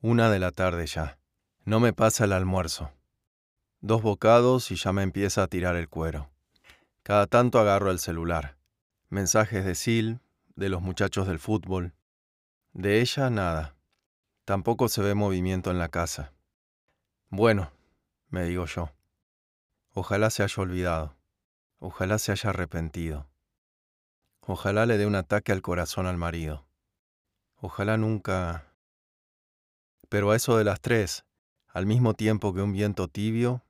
Una de la tarde ya. No me pasa el almuerzo. Dos bocados y ya me empieza a tirar el cuero. Cada tanto agarro el celular. Mensajes de Sil, de los muchachos del fútbol. De ella nada. Tampoco se ve movimiento en la casa. Bueno, me digo yo. Ojalá se haya olvidado. Ojalá se haya arrepentido. Ojalá le dé un ataque al corazón al marido. Ojalá nunca... Pero a eso de las tres, al mismo tiempo que un viento tibio,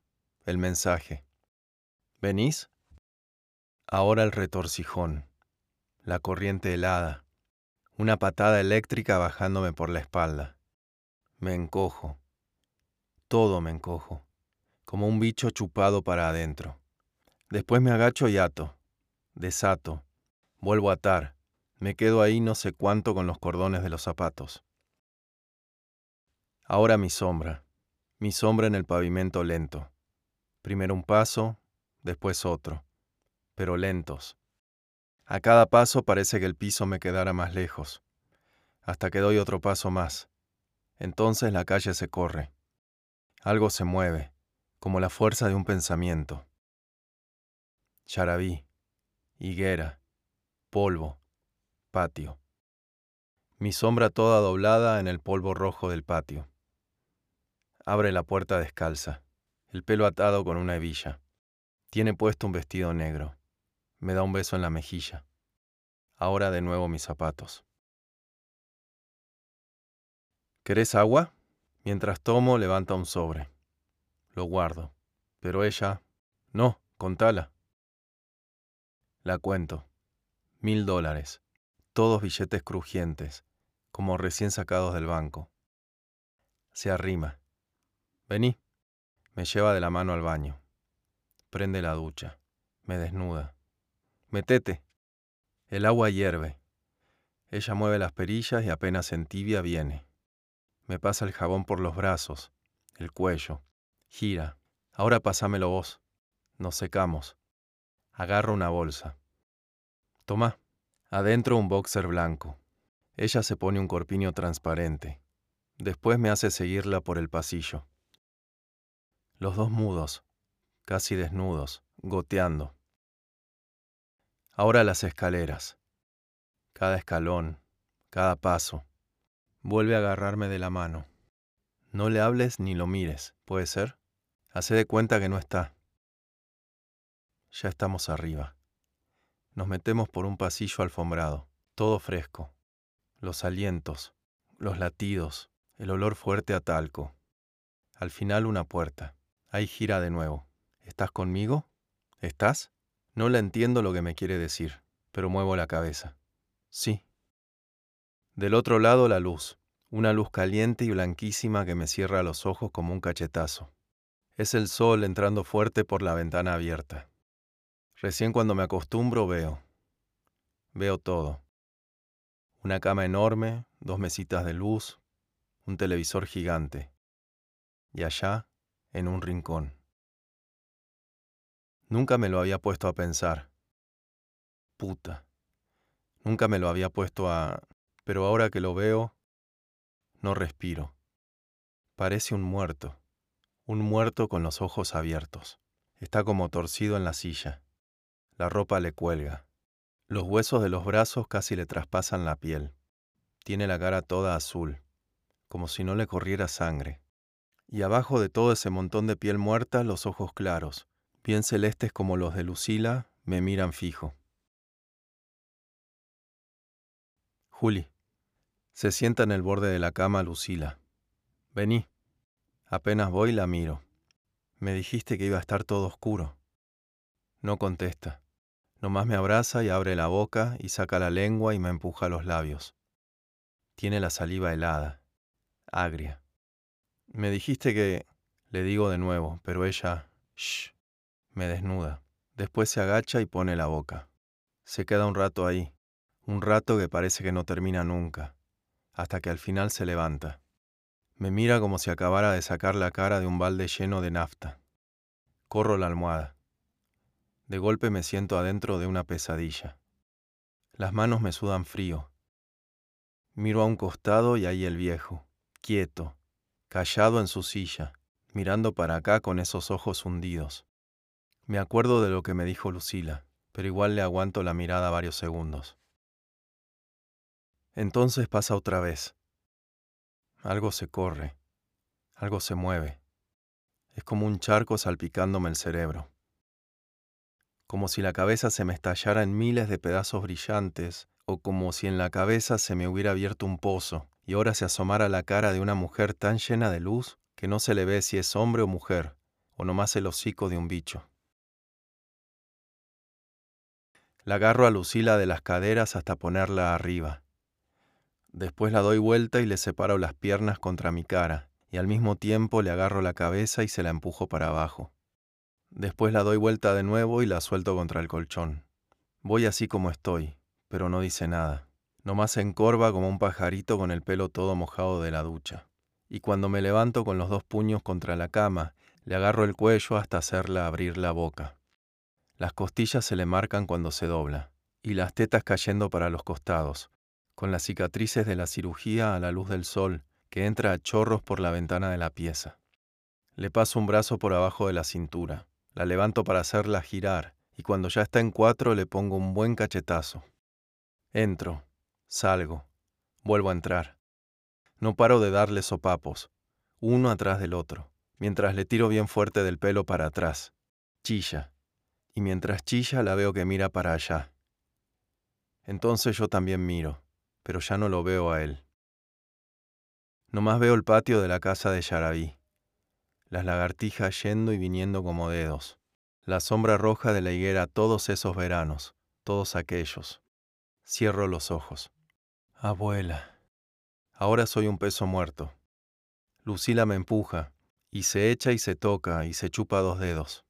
el mensaje. ¿Venís? Ahora el retorcijón, la corriente helada, una patada eléctrica bajándome por la espalda. Me encojo, todo me encojo, como un bicho chupado para adentro. Después me agacho y ato, desato, vuelvo a atar, me quedo ahí no sé cuánto con los cordones de los zapatos. Ahora mi sombra, mi sombra en el pavimento lento. Primero un paso, después otro, pero lentos. A cada paso parece que el piso me quedara más lejos, hasta que doy otro paso más. Entonces la calle se corre. Algo se mueve, como la fuerza de un pensamiento. Charabí, higuera, polvo, patio. Mi sombra toda doblada en el polvo rojo del patio. Abre la puerta descalza, el pelo atado con una hebilla. Tiene puesto un vestido negro. Me da un beso en la mejilla. Ahora de nuevo mis zapatos. ¿Querés agua? Mientras tomo, levanta un sobre. Lo guardo. Pero ella... No, contala. La cuento. Mil dólares. Todos billetes crujientes, como recién sacados del banco. Se arrima. Vení. Me lleva de la mano al baño. Prende la ducha. Me desnuda. Metete. El agua hierve. Ella mueve las perillas y apenas en tibia viene. Me pasa el jabón por los brazos, el cuello. Gira. Ahora pasámelo vos. Nos secamos. Agarro una bolsa. Toma. Adentro un boxer blanco. Ella se pone un corpiño transparente. Después me hace seguirla por el pasillo. Los dos mudos, casi desnudos, goteando. Ahora las escaleras. Cada escalón, cada paso. Vuelve a agarrarme de la mano. No le hables ni lo mires, ¿puede ser? Hace de cuenta que no está. Ya estamos arriba. Nos metemos por un pasillo alfombrado, todo fresco. Los alientos, los latidos, el olor fuerte a talco. Al final una puerta. Ahí gira de nuevo. ¿Estás conmigo? ¿Estás? No la entiendo lo que me quiere decir, pero muevo la cabeza. Sí. Del otro lado la luz, una luz caliente y blanquísima que me cierra los ojos como un cachetazo. Es el sol entrando fuerte por la ventana abierta. Recién cuando me acostumbro veo. Veo todo. Una cama enorme, dos mesitas de luz, un televisor gigante. Y allá, en un rincón. Nunca me lo había puesto a pensar. Puta. Nunca me lo había puesto a... Pero ahora que lo veo, no respiro. Parece un muerto. Un muerto con los ojos abiertos. Está como torcido en la silla. La ropa le cuelga. Los huesos de los brazos casi le traspasan la piel. Tiene la cara toda azul, como si no le corriera sangre y abajo de todo ese montón de piel muerta los ojos claros, bien celestes como los de Lucila, me miran fijo. Juli. Se sienta en el borde de la cama Lucila. Vení. Apenas voy la miro. Me dijiste que iba a estar todo oscuro. No contesta. Nomás me abraza y abre la boca y saca la lengua y me empuja los labios. Tiene la saliva helada, agria. Me dijiste que... Le digo de nuevo, pero ella... Shh. Me desnuda. Después se agacha y pone la boca. Se queda un rato ahí, un rato que parece que no termina nunca, hasta que al final se levanta. Me mira como si acabara de sacar la cara de un balde lleno de nafta. Corro la almohada. De golpe me siento adentro de una pesadilla. Las manos me sudan frío. Miro a un costado y ahí el viejo, quieto, callado en su silla, mirando para acá con esos ojos hundidos. Me acuerdo de lo que me dijo Lucila, pero igual le aguanto la mirada varios segundos. Entonces pasa otra vez. Algo se corre, algo se mueve. Es como un charco salpicándome el cerebro. Como si la cabeza se me estallara en miles de pedazos brillantes, o como si en la cabeza se me hubiera abierto un pozo y ahora se asomara la cara de una mujer tan llena de luz que no se le ve si es hombre o mujer, o nomás el hocico de un bicho. La agarro a Lucila de las caderas hasta ponerla arriba. Después la doy vuelta y le separo las piernas contra mi cara y al mismo tiempo le agarro la cabeza y se la empujo para abajo. Después la doy vuelta de nuevo y la suelto contra el colchón. Voy así como estoy, pero no dice nada. Nomás se encorva como un pajarito con el pelo todo mojado de la ducha. Y cuando me levanto con los dos puños contra la cama, le agarro el cuello hasta hacerla abrir la boca. Las costillas se le marcan cuando se dobla, y las tetas cayendo para los costados, con las cicatrices de la cirugía a la luz del sol que entra a chorros por la ventana de la pieza. Le paso un brazo por abajo de la cintura, la levanto para hacerla girar y cuando ya está en cuatro le pongo un buen cachetazo. Entro, salgo, vuelvo a entrar. No paro de darle sopapos, uno atrás del otro, mientras le tiro bien fuerte del pelo para atrás. Chilla. Y mientras chilla la veo que mira para allá. Entonces yo también miro, pero ya no lo veo a él. Nomás veo el patio de la casa de Yarabí, las lagartijas yendo y viniendo como dedos, la sombra roja de la higuera todos esos veranos, todos aquellos. Cierro los ojos. Abuela. Ahora soy un peso muerto. Lucila me empuja, y se echa y se toca y se chupa dos dedos.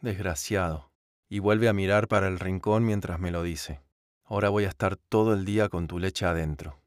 Desgraciado. Y vuelve a mirar para el rincón mientras me lo dice. Ahora voy a estar todo el día con tu leche adentro.